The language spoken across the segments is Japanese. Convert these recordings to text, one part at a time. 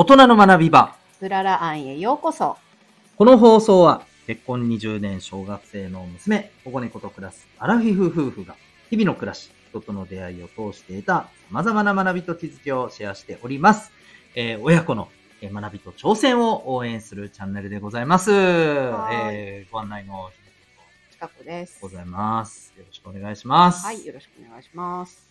大人の学び場。うらら庵へようこそ。この放送は、結婚20年小学生の娘、保護猫と暮らすアラフィフ夫婦が、日々の暮らし、人との出会いを通して得た様々な学びと気づきをシェアしております。えー親子のえー学びと挑戦を応援するチャンネルでございます。はいえーご案内のひ近くです。ございます。よろしくお願いします。はい、よろしくお願いします。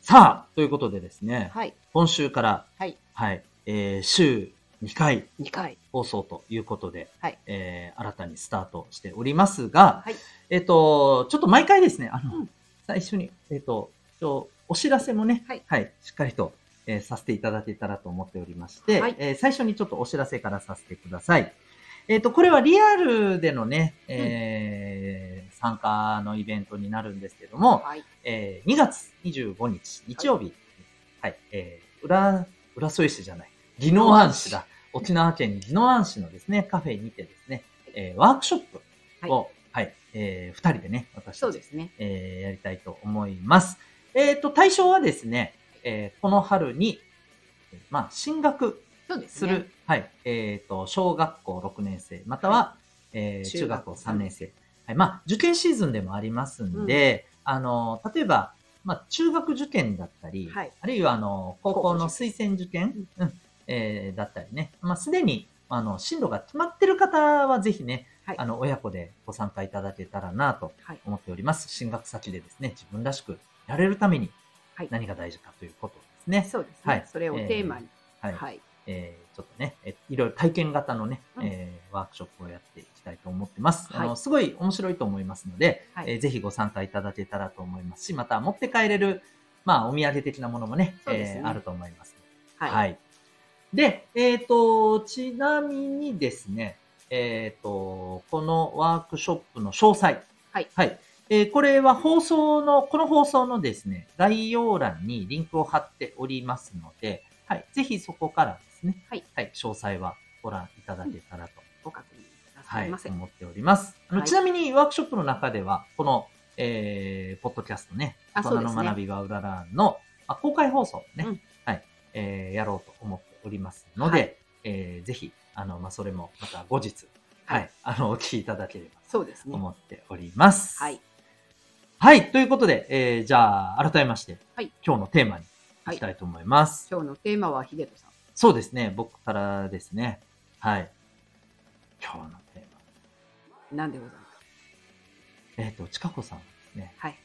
さあ、ということでですね、はい、今週から、はい、はい、えー週2回2回。放送ということで、はい。えー新たにスタートしておりますが、はい。えっ、と、ちょっと毎回ですね、あの、うん。最初に、えっ、と、ちょお知らせもね、はい。しっかりと、えーさせていただけたらと思っておりまして、はい。えー最初にちょっとお知らせからさせてください。えっ、と、これはリアルでのね、えー参加のイベントになるんですけども、はい、えー2月25日、日曜日、はい、えー、浦、浦添市じゃない、宜野湾市だ。沖縄県宜野湾市のですね、カフェにてですね、えーワークショップを、はい、えー二人でね、私そうですね。えーやりたいと思います。えっ、と、対象はですね、えーこの春に、えーまあ、進学そうでする、はい、えっ、と、小学校6年生、または、えー中学校3年生。はい、まあ、受験シーズンでもありますんで、あの、例えば、まあ、中学受験だったり、はいあるいは、あの、高校の推薦受験、うんえーだったりね、まあ、すでに、あの、進路が決まってる方は、ぜひね、はいあの、親子でご参加いただけたらなとはい、思っております。進学先でですね、自分らしくやれるためにはい何が大事かということですね。そうですね。はいそれをテーマに。はい。はい。えーちょっとね、えいろいろ体験型のね、うんえーワークショップをやっていきたいと思ってます。あはいの、すごい面白いと思いますので、はいえーぜひご参加いただけたらと思いますし、また持って帰れる、まあ、お土産的なものもね、ねえーあると思います。はい。はい。で、えっ、と、ちなみにですね、えっ、と、このワークショップの詳細。はい。はい。えーこれは放送の、この放送のですね、概要欄にリンクを貼っておりますので、はい。ぜひそこからですね、はい。はい。詳細はご覧いただけたらと、ご確認くだはい。さいませ。思っております。あのはいちなみにワークショップの中では、この、えー、ポッドキャストね、大人あそうですねの学びがうららの、まあ、公開放送ね、うんはい、えー、やろうと思っておりますので、はいえー、ぜひ、あの、まあ、それもまた後日、は、はいい あの、お聞きいただければそうですね。と思っております。はい。はい、ということで、えー、じゃあ、改めまして、はい今日のテーマに行きたいと思います。今日のテーマは秀人さん。そうですね、僕からですね。はい。今日のテーマ。なんでございますか？えっ、と、ちかこさんはですね、はい。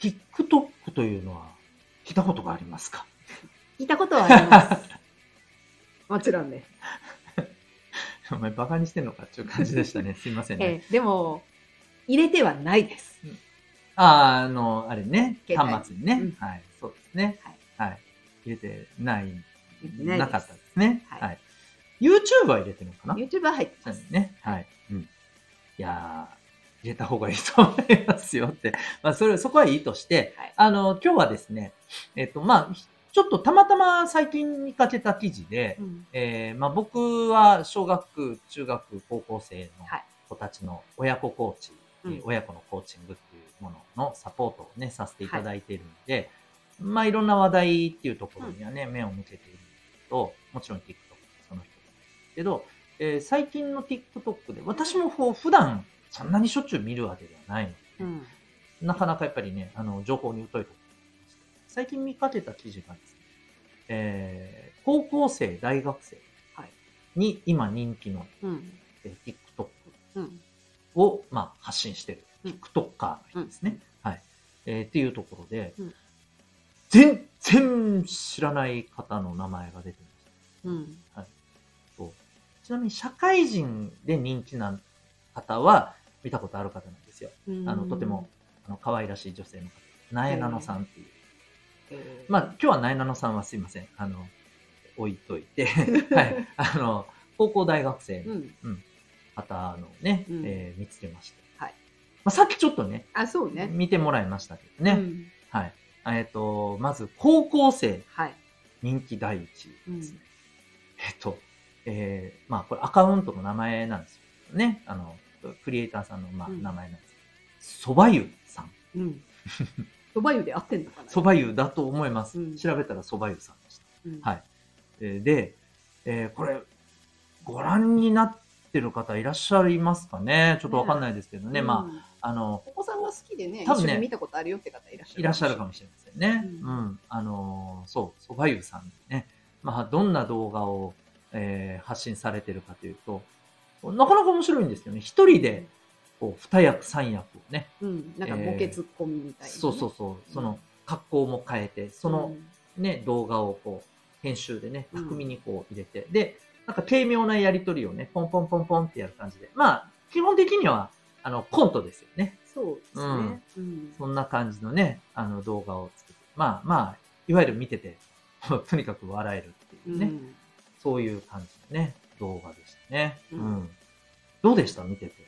TikTok というのは聞いたことがありますか？聞いたことはあります。もちろんです。お前バカにしてんのかっていう感じでしたね。すいませんね。えーでも、入れてはないです。あーあの、あれね、端末にね、うんはい、そうですね。はい。はい。入れてない、ないなかったですね。はいはい。YouTube は入れてるのかな？YouTube は入ってます。ね。はい。うん。いやー、入れた方がいいと思いますよって。まあ、それ、そこはいいとして、はいあの、今日はですね、えっと、まあ、ちょっとたまたま最近見かけた記事で、うん。えーまあ、僕は小学、中学、高校生のはい。子たちの親子コーチ、うん。えー親子のコーチングっていうもののサポートをね、させていただいているので、まあいろんな話題っていうところにはね、目を向けているんですけど、もちろん TikTok その人ですけど、えー最近の TikTok で、私もこう普段そんなにしょっちゅう見るわけではないので、うん。なかなかやっぱりね、あの、情報に疎いところ最近見かけた記事がですね、えー高校生、大学生はいに今人気の、うん。えー TikTok うん。を、まあ、発信してる、うん TikToker の人ですね。はい。えーっていうところで、うん全然知らない方の名前が出てましうん。た。そうちなみに社会人で人気な方は見たことある方なんですよ。あの、とても、あの、可愛らしい女性の方。なえなのさんっていう。えー、まあ、今日はなえなのさんはすいません。あの、置いといて、はい。あの、高校大学生のうん。方のね、うんえー見つけました。はい。まあ、さっきちょっとね、あ、そうね。見てもらいましたけどね。うんはい。えっ、と、まず、高校生はい。人気第一うんですね。えっ、と、えーまあ、これアカウントの名前なんですよね。あの、クリエイターさんの、まあ、うん名前なんですけど、そば湯さん。うん。そば湯で合ってんのかな？そば湯だと思います。うん調べたらそば湯さんでした。うんはい。えーで、えーこれ、ご覧になってる方いらっしゃいますかね？ちょっとわかんないですけどね。まうんあ、あの、お子さんが好きでね、多分ね一緒に見たことあるよって方いらっしゃる。いらっしゃるかもしれませんね。う。うんあのーそう、ソファユさんね。まあ、どんな動画を、えー発信されてるかというと、なかなか面白いんですよね。一人で、こう、二役、三役をね。うん。なんかボケツッコミみたいなね。そうそうそう。その、格好も変えて、その、うんね、動画をこう、編集でね、うん巧みにこう入れて、で、なんか軽妙なやりとりをね、ポンポンポンポンってやる感じで。まあ、基本的には、あの、コントですよね。そうですね。うんそんな感じのね、あの動画を作って。まあまあ、いわゆる見てて、とにかく笑えるっていうね、うんそういう感じのね、動画でしたね。う。うんんどうでした？見てて。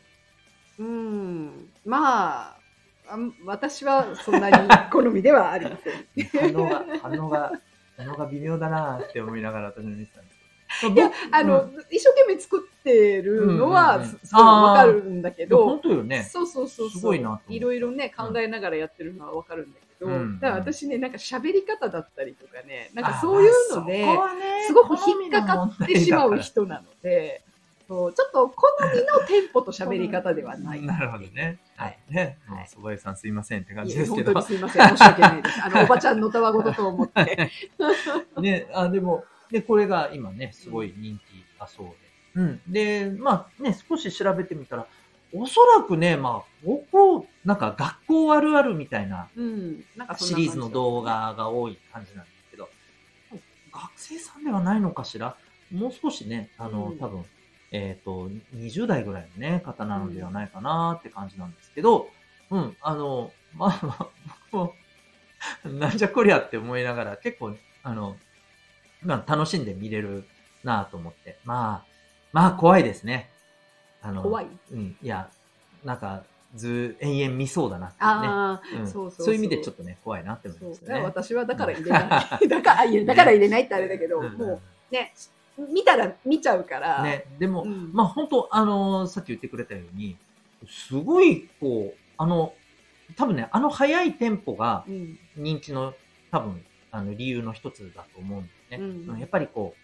うん。まあ、私はそんなに好みではありません。反応が、反応が、反応が微妙だなって思いながら私も見てたんですけど。いや、あの、うん一生懸命作ってるのうんうんはうんすすごいわかるんだけいや本ど、当よね。そうそうそう。すごいないろいろね、考えながらやってるのはわかるんだけど、うんだから私ね、なんか喋り方だったりとかね、なんかそういうので、すごく引っかかってしまう人なので、ちょっと好みのテンポと喋り方ではない。なるほどね。はい。ね。はいもう蕎麦屋さんすいませんって感じですけど。当にすいません、申し訳ないです。あの、おばちゃんのたわごとと思って。ね、あ、でも、で、これが今ね、すごい人気だそうで。うん。で、まあね、少し調べてみたら、おそらくね、まあ、高校、なんか学校あるあるみたいなうん、なんかシリーズの動画が多い感じなんですけど、学生さんではないのかしら？もう少しね、あの、うん多分、えっ、と、20代ぐらいのね、方なのではないかなって感じなんですけど、うん、あの、まあまあ、僕も、なんじゃこりゃって思いながら、結構、あの、まあ、楽しんで見れるなと思って。まあ、まあ、怖いですね。あの、怖い？うん、いや、なんか、ず、延々見そうだなっていうね。ああ、うんそうそうそういう意味でちょっとね、怖いなって思いましたね。私はだから入れない。だから、いやだから入れないってあれだけど、うんもうね、見たら見ちゃうから。ね、でも、うんまあ本当あのーさっき言ってくれたように、すごい、こう、あの、多分ね、あの速いテンポがうん。人気の多分、あの理由の一つだと思うんだよね。うんやっぱりこう、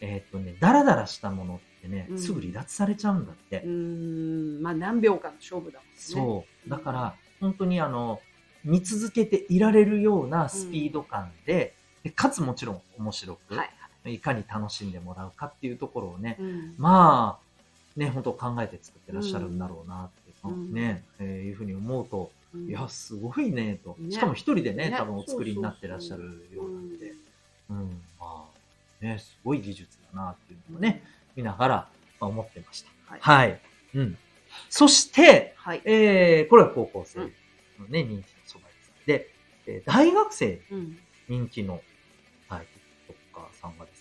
えーっとね、ダラダラしたものってね、うんすぐ離脱されちゃうんだって。うーん、まあ何秒間の勝負だもんね。そう。だから、本当にあの、見続けていられるようなスピード感で、でかつもちろん面白く、はい。いかに楽しんでもらうかっていうところをね、うんまあ、ね、本当考えて作ってらっしゃるんだろうなって、うんね、えーいうふうに思うと、うんいや、すごいね、と。ねしかも一人でね、ね多分お作りになってらっしゃるようなんで、うん、まあ、ね、すごい技術だなっていうのをね、見ながら、まあ、思ってました。はいはい。うん。そして、はい。えー、これは高校生のね、人気のそば屋さんで、えー大学生うん。人気の、はい、TikToker さんがで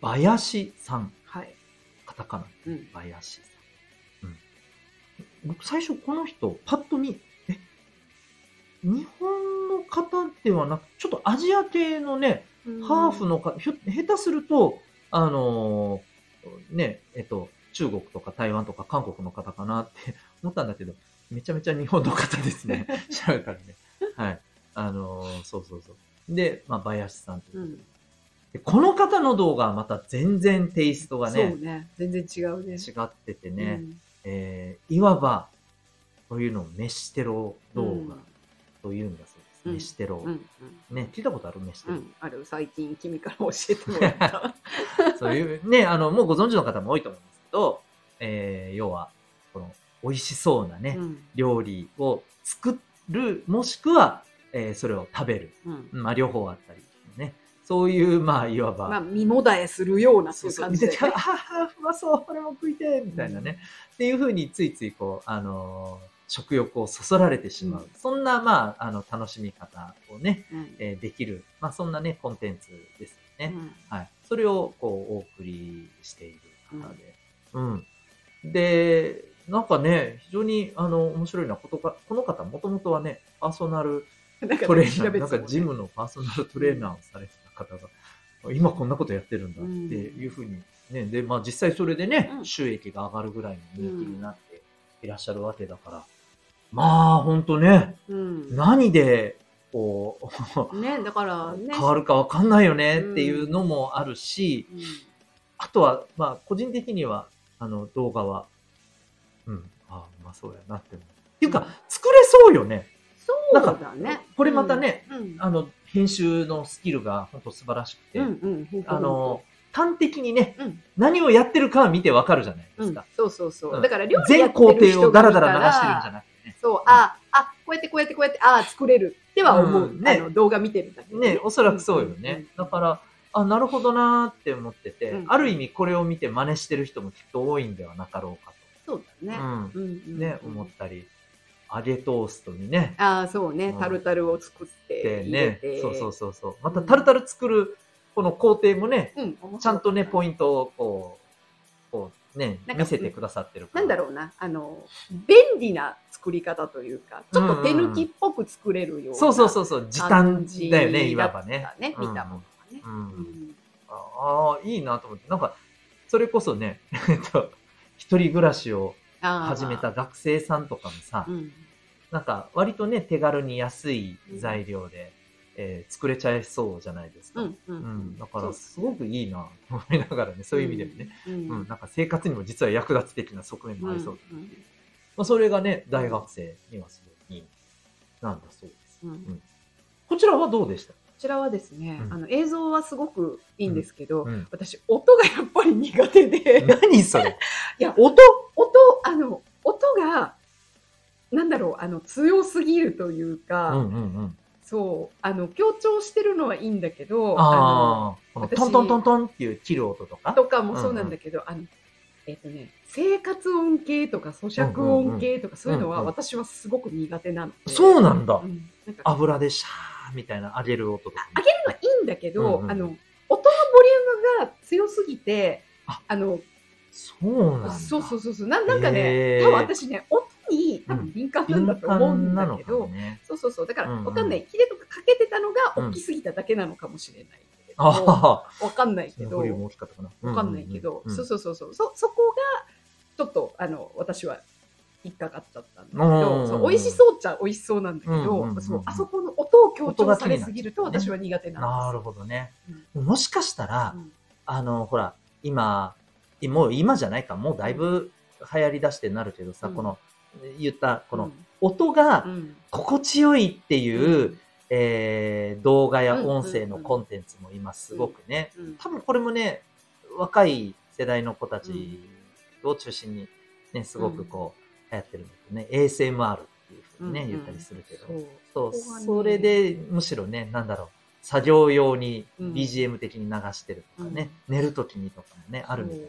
すね、バヤシさん。はい。カタカナ、うんバヤシさん。うん。僕最初この人、パッと見、え、日本の方ではなく、ちょっとアジア系のね、ハーフのか、ひょ下手すると、あのーね、えっと、中国とか台湾とか韓国の方かなって 思ったんだけど、めちゃめちゃ日本の方ですね。調べたらね。はい。あのーそうそうそう。で、まあ、バヤシさんということでうん。でこの方の動画はまた全然テイストがね、そうね。全然違うね。違っててね、うんえーいわば、こういうのを飯テロ動画というんだそうです。うん飯テロ。うん。うん。ね、聞いたことある？飯テロ。うん。ある最近君から教えてもらった。そういう、ね、あの、もうご存知の方も多いと思うんですけど、えー要は、この、美味しそうなね、うん。料理を作る、もしくは、えーそれを食べる。うん。まあ、両方あったり、ね。そういう、まあ、いわば、まあ、身もだえするような、そういう感じで見てて、ああ、うまそう、これも食いてみたいなね。っていうふうについついこう、あのー食欲をそそられてしまう。うんそんな、まあ、あの、楽しみ方をね、うん。えーできる、まあ、そんなね、コンテンツですよね。うんはい。それを、こう、お送りしている方で。うん。で、なんかね、非常に、あの、面白いのはことか、この方、もともとはね、パーソナルトレーナー、なんかジムのパーソナルトレーナーをされてた方が、今こんなことやってるんだっていうふうに、ね、で、まあ実際それでね、うん収益が上がるぐらいの人気になっていらっしゃるわけだから、まあ本当ね、うん。何で、こう、ね、だから ね。変わるかわかんないよねっていうのもあるし、うんあとは、まあ、個人的には、あの、動画は、うん、ああ、まあそうやなって思う。っていうか、作れそうよね。そうだね。これまたね、うん、あの、編集のスキルが本当素晴らしくて、うんうんうん、あの、端的にね、うん何をやってるかは見てわかるじゃないでうんすか。、そうそうそう。うんだから料理や全工程をダラダラ流してるんじゃら、なくてね。そう、あ、あ、こうやってこうやってこうやって、あ作れるっては思う。うんね動画見てるだけでね、おそらくそうよね。だから、あ、なるほどなーって思ってて、うんある意味これを見て真似してる人もきっと多いんではなかろうかそうだね。ね、思ったり、揚げトーストにね、ああ、そうねう。んタルタルを作ってで入れねて。、そうそうそうそう。またタルタル作るこの工程もね、うん。ちゃんとね、ポイントをこう、こうね、見せてくださってる。なんだろうな、あの、便利な作り方というか、ちょっと手抜きっぽく作れるようなそうそうそうそう、時短だよね、いわばねね、見たものがね。うん。ううんんああ、いいなと思って。なんか、それこそね、えっと、一人暮らしを始めた学生さんとかもさ、うん。なんか割とね、手軽に安い材料で、えー作れちゃいそうじゃないですか。うんううん。ん。だからすごくいいなと思いながらね、そういう意味でもね、うんうん。なんか生活にも実は役立つ的な側面もありそうだ、うんまあ、それがね、大学生にはすごくいい、なんだそうです。うん。こちらはどうでした？こちらはですね、うん。あの映像はすごくいいんですけど、うん。私音がやっぱり苦手で、何それ？いや音？音あの音がなんだろうあの強すぎるというか、うんうんうん。そうあの強調してるのはいいんだけどああ、この私トントントントンっていう切る音とか？とかもそうなんだけど、あのえっ、とね生活音系とか咀嚼音系とかそういうのはうんうん私はすごく苦手なので、そうなんだ。うんなんか油でシャーみたいな揚げる音とか上げるのはいいんだけど、うんうん。あの音のボリュームが強すぎてあ。あのそうなんだ。そうそうそうそう。ななんかへねー。多分私ね音に多分敏感なんだと思うんだけど、敏感なのかもね。そうそうそう。だからうんうん。わかんない、ヒデとかかけてたのが大きすぎただけなのかもしれないけど、ああ、わかんないけど。わかんな。いけど、うんうん。うん。そうそうそうそう。そそこがちょっとあの私は引っかかっちゃったんだけうんうんうん。どそう美味しそうっちゃ美味しそうなんだけど、うんうんうんうん。そうあそこの音を強調されすぎると私は苦手なんです。なる。ほどね。もしかしたら、うん。あの、ほら、今、もう今じゃないか、もうだいぶ流行り出してなるけどさ、うん。この、言った、このうん。音がうん。心地よいっていう、うん。えー動画や音声のコンテンツも今すごくね、うん多分これもね、若い世代の子たちを中心にね、すごくこう、流行ってるんだけどね、ASMR っていうふうにね、言ったりするけど、そう。そそれでむしろね、なんだろう、作業用にうん。BGM 的に流してるとかね、寝るときにとかもね、あるみたいな。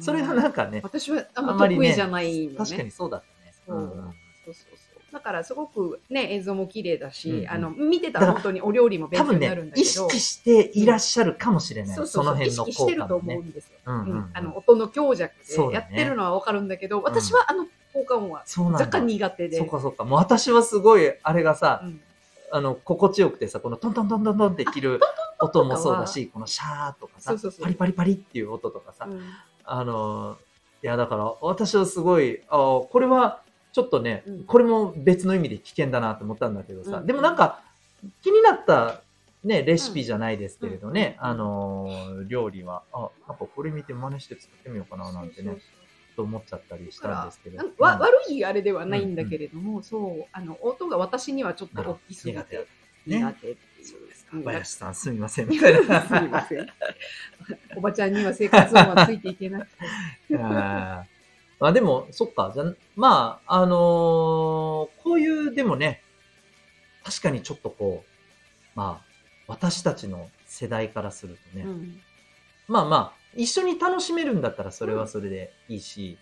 それがなんかね、私はあんまりね得意じゃないのね。確かにそうだったね。そううんうんそうそうそう。だからすごくね、映像も綺麗だし、あの、見てたら本当にお料理も勉多分強になるんねだ、けど。意識していらっしゃるかもしれない。そうそうそう意の辺の識してると。思うんですよ。うんあの音の強弱でやってるのはわかるんだけど、私はあの効果音は。若干苦手で。そうかそうか。もう私はすごい、あれがさ、うんあの、心地よくてさ、このトントントントントンって切る音もそうだし、このシャーとかさパリパリパリっていう音とかさ、うんあの、いやだから私はすごい、あこれはちょっとね、うん。これも別の意味で危険だなと思ったんだけどさ、うん。でもなんか気になったね、レシピじゃないですけれどね、うん。あのー料理は、あ、なんかこれ見て真似して作ってみようかななんてね、と思っちゃったりしたんですけど。わうん。悪いあれではないんだけれども、そう、あの、音が私にはちょっと大きすぎてほど苦手。っていう。林さんすみません、みたいな。すみません。おばちゃんには生活音はついていけなくて。ああでも、そっか。じゃあまあ、あのーこういう、でもね、確かにちょっとこう、まあ、私たちの世代からするとね、うんまあまあ、一緒に楽しめるんだったらそれはそれでいいし、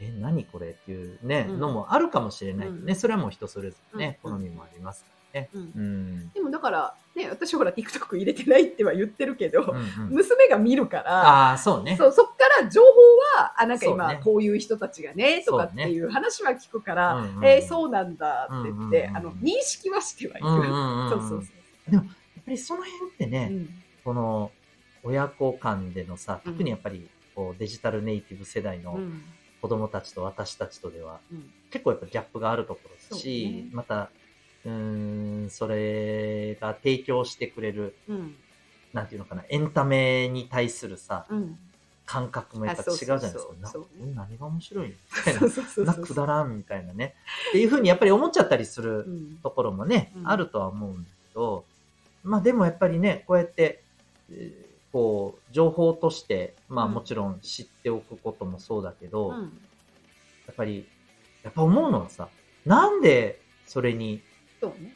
え、何これっていうね、うんのもあるかもしれないね、うんそれはもう人それぞれね、うん好みもありますからね。うんうん。でもだから、ね、私ほら TikTok 入れてないっては言ってるけど、うんうん。娘が見るから、ああ、そうね。そうそっから情報は、あ、なんか今ね。こういう人たちがね、とかっていう話は聞くから、うんうんうん。えーそうなんだって言って、うんうんうん。あの、認識はしてはいる。うんうんうんそうそうそう。やっぱりその辺ってね、うん。この親子間でのさ、うん。特にやっぱりこうデジタルネイティブ世代のうん。子供たちと私たちとでは、うん。結構やっぱギャップがあるところだし、そうね。また、うーん、それが提供してくれる、うん。なんていうのかな、エンタメに対するさ、うん。感覚もやっぱ違うじゃないですか。な何が面白いみたいなそう。そうそう。な そうくだらんみたいなね。っていうふうにやっぱり思っちゃったりするうん。ところもね、うん。あるとは思うんだけど、まあでもやっぱりね、こうやって、えーこう、情報として、まあうん。もちろん知っておくこともそうだけど、やうん。っぱり、やっぱ思うのはさ、なんでそれにそうね。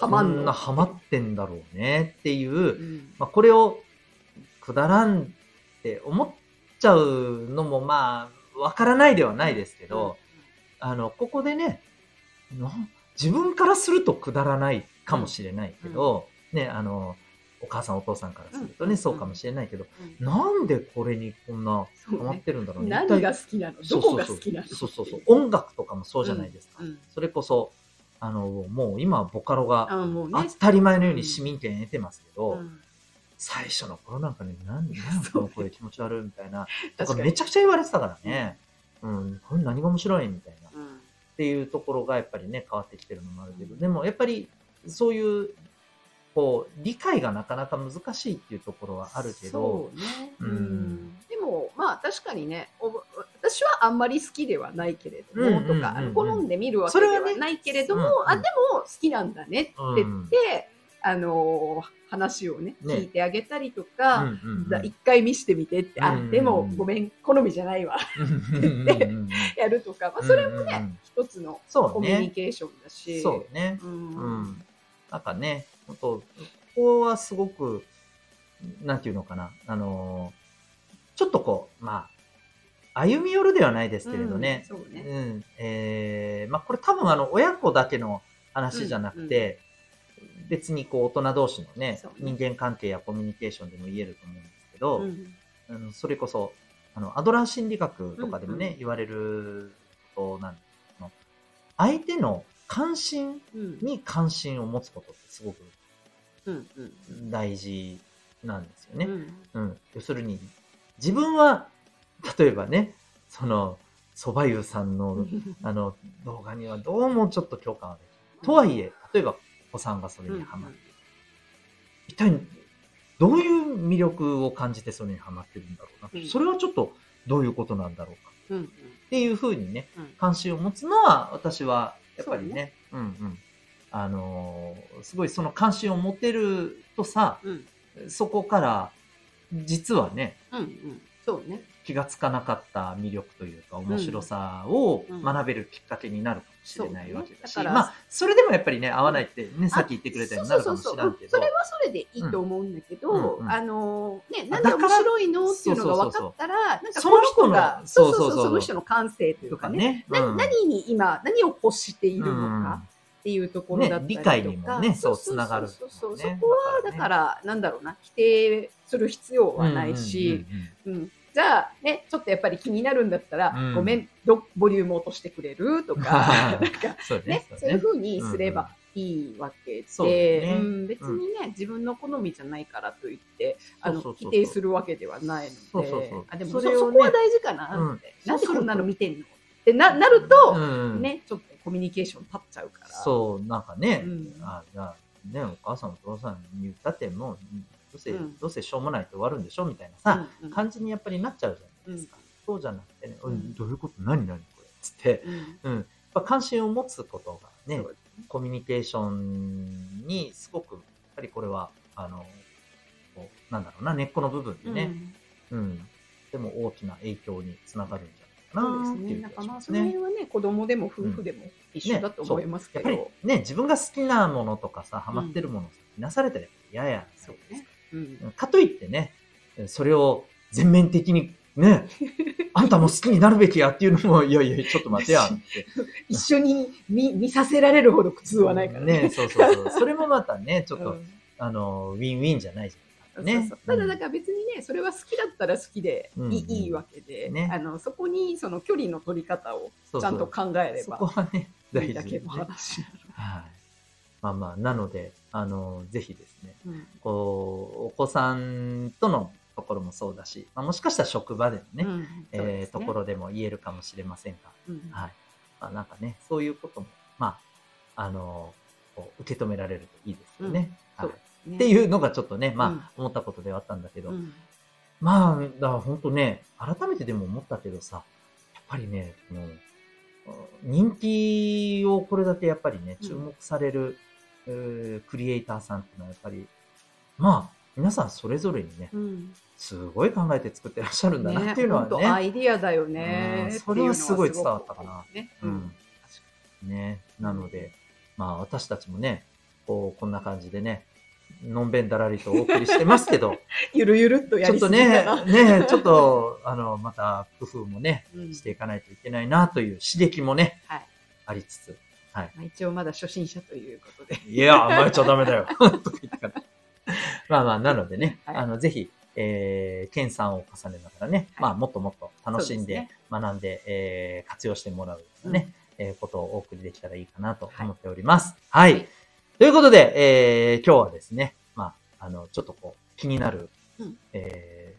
こハマんなハマってんだろうねっていう、うん。まあこれをくだらんって思っちゃうのもまあ、わからないではないですけど、あの、ここでね、な自分からするとくだらないかもしれないけど、ね、あの、お母さんお父さんからするとね、うん。そうかもしれないけど、うん。なんでこれにこんなハマってるんだろうね。何が好きなの？どこが好きなの？そうそうそう。音楽とかもそうじゃないですか。うん。それこそ、あの、もう今ボカロが。当たり前のように市民権得てますけど、うん。最初の頃なんかね、なんで、なんそう。この声気持ち悪いみたいな、とかめちゃくちゃ言われてたからね。うん、これ何が面白いみたいな。っうん。ていうところがやっぱりね、変わってきてるのもあるけど、でもやっぱりそういう、こう、理解がなかなか難しいっていうところはあるけど、そうね、ううん。ん、でもまあ確かにねお私はあんまり好きではないけれども、とかあの好んで見るわけではないけれども、ねうんあでも好きなんだねって言って、あの話をねね。聞いてあげたりとうか、んうんうん。回見してみてって、あでもごめん好みじゃないわ。うんうんうんうんやるとか、まあ、それもね、うんうんうん。一つのコミュニね。ケーションだし、そうね。うん。うん。なんかね、本当ここはすごく、なんていうのかな、あのーちょっとこう、まあ、歩み寄るではないですけれどね、うんそうね。うん、えーまあこれ多分あの、親子だけの話じゃなくて、別にこう、大人同士のねね。人間関係やコミュニケーションでも言えると思うんですけど、うんあのそれこそ、あの、アドラー心理学とかでもね、うんうん。言われることなんですけど、相手の関心うんに関心を持つことってすごくうんうん。大事なんですよね。うん。うん。要するに、自分は、例えばね、その、蕎麦湯さんの、あの、動画にはどうもちょっと共感はできない。とはいえ、例えば、お子さんがそれにハマって。一体、どういう魅力を感じてそれにハマってるんだろうな。うんそれはちょっと、どういうことなんだろうか。うんっていうふうにね、うん関心を持つのは、私は、やっぱりね、うんうん。あのーすごいその関心を持てるとさ、うんそこから、実はね、うんうんそうね気がつかなかった魅力というか、面白さをうん学べるきっかけになるかもしれないわけだし、そうねだからまあ、それでもやっぱりね、合わないってね、さっき言ってくれたようになるかもしれんけど、それはそれでいいと思う。んだけど、うんうん。あのね、あなんで面白いのっていうのが分かったら、なんかそこの人が、そうそううそううその人の感性というかね、とかね、なうん。何に今、何を欲しているのうんかっていうところだったりとか、ね理解にもねそうつながるそうそうそうねそこは、だから、なんだろうな、否定する必要はないし、うんうんうんうん。うんじゃあね、ちょっとやっぱり気になるんだったら、うん。ごめん、どボリューム落としてくれるとか、なんかそうね。ね、そういうふうにすればいいわけで、だね。うん別にね、自分の好みじゃないからといって、あの否定するわけではないので、そうそうそう。あでもそそれそこは大事かなって、うん。なんでこんなの見てんのって。ななると、うん。ね、ちょっとコミュニケーション立っちゃうから。そう、なんかね、うん。あじゃあね、お母さんお父さんに言ったってもう、どうせ、うんどうせしょうもないって終わるんでしょみたいなさ、うんうん感じにやっぱりなっちゃうじゃないですか。そうじゃなくてね、うんうんどういうこと？何？何？これつって、うんうん。やっぱ関心を持つことがねコミュニケーションにすごく、やっぱりこれは、あの、こうなんだろうな、根っこの部分でね、うん、でも大きな影響につながるんじゃないかなっていう気そうですね。なんかまあその辺ね。はね、子供でも夫婦でも一緒だと思いますけど。ね、自分が好きなものとかさ、ハマってるものをなされたら嫌や。そうね。うん。かといってね、それを全面的にね、あんたも好きになるべきやっていうのも、いやいや、ちょっと待てやって。一緒に見見させられるほど苦痛はないからね。ね、そうそうそう。それもまたね、ちょっと、うんあの、ウィンウィンじゃないじゃん。ね。ただだから別にね、それは好きだったら好きでいい,、うんうんいいわけで、ねあのそこにその距離の取り方をちゃんと考えれそばこはね、い大事だけの。話なはい。まあまあ、なので、あの、ぜひですね、の。うん。こう、お子さんとのところもそうだし、まあ、もしかしたら職場でのね、うん。そうでえーところでも言えるかもしれませんが、うんはい。まあなんかね、そういうことも、まあ、あの、こう受け止められるといいですよね。はい。うんそうですね。っていうのがちょっとね、まあ、うん。思ったことではあったんだけど、うん。まあ、だから本当ね、改めてでも思ったけどさ、やっぱりね、この、人気をこれだけやっぱりね、注目される、うん、クリエイターさんっていうのはやっぱり、まあ、皆さんそれぞれにね、うん、すごい考えて作ってらっしゃるんだなっていうのはね。ねアイディアだよね、うん、それはすごい伝わったかな。ね。うん。ね。なので、まあ私たちもね、こう、こんな感じでね、のんべんだらりとお送りしてますけど、ゆるゆるっとやりちょっとね、ね、ちょっと、あの、また工夫もね、うん、していかないといけないなという刺激もね、はい、ありつつ、はい。まあ、一応まだ初心者ということで。いや、甘えちゃダメだよ。まあまあ、なのでね、はい、あの、ぜひ、えー、研鑽を重ねながらね、はい、まあ、もっともっと楽しんで、ね、学んで、えー、活用してもらうね、うん、えー、ことをお送りできたらいいかなと思っております。はい、はい。ということで、えー、今日はですね、まあ、あの、ちょっとこう、気になる、うん、え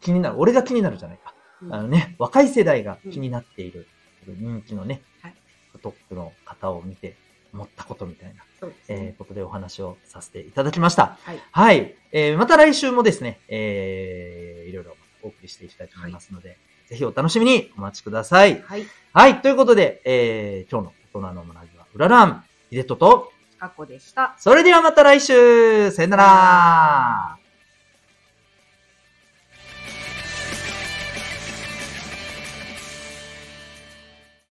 ー、気になる、俺が気になるじゃないか。うん、あのね、若い世代が気になっている、人気のね、はい、トップの方を見て思ったことみたいな、そうですね、えー、ことでお話をさせていただきました。はい。はい、えー、また来週もですね、えー、いろいろお送りしていきたいと思いますので、はい、ぜひお楽しみにお待ちください。はい。はい、ということで、えー、今日の大人の学びは、うららん、ヒデトと、かこでした。それではまた来週さよなら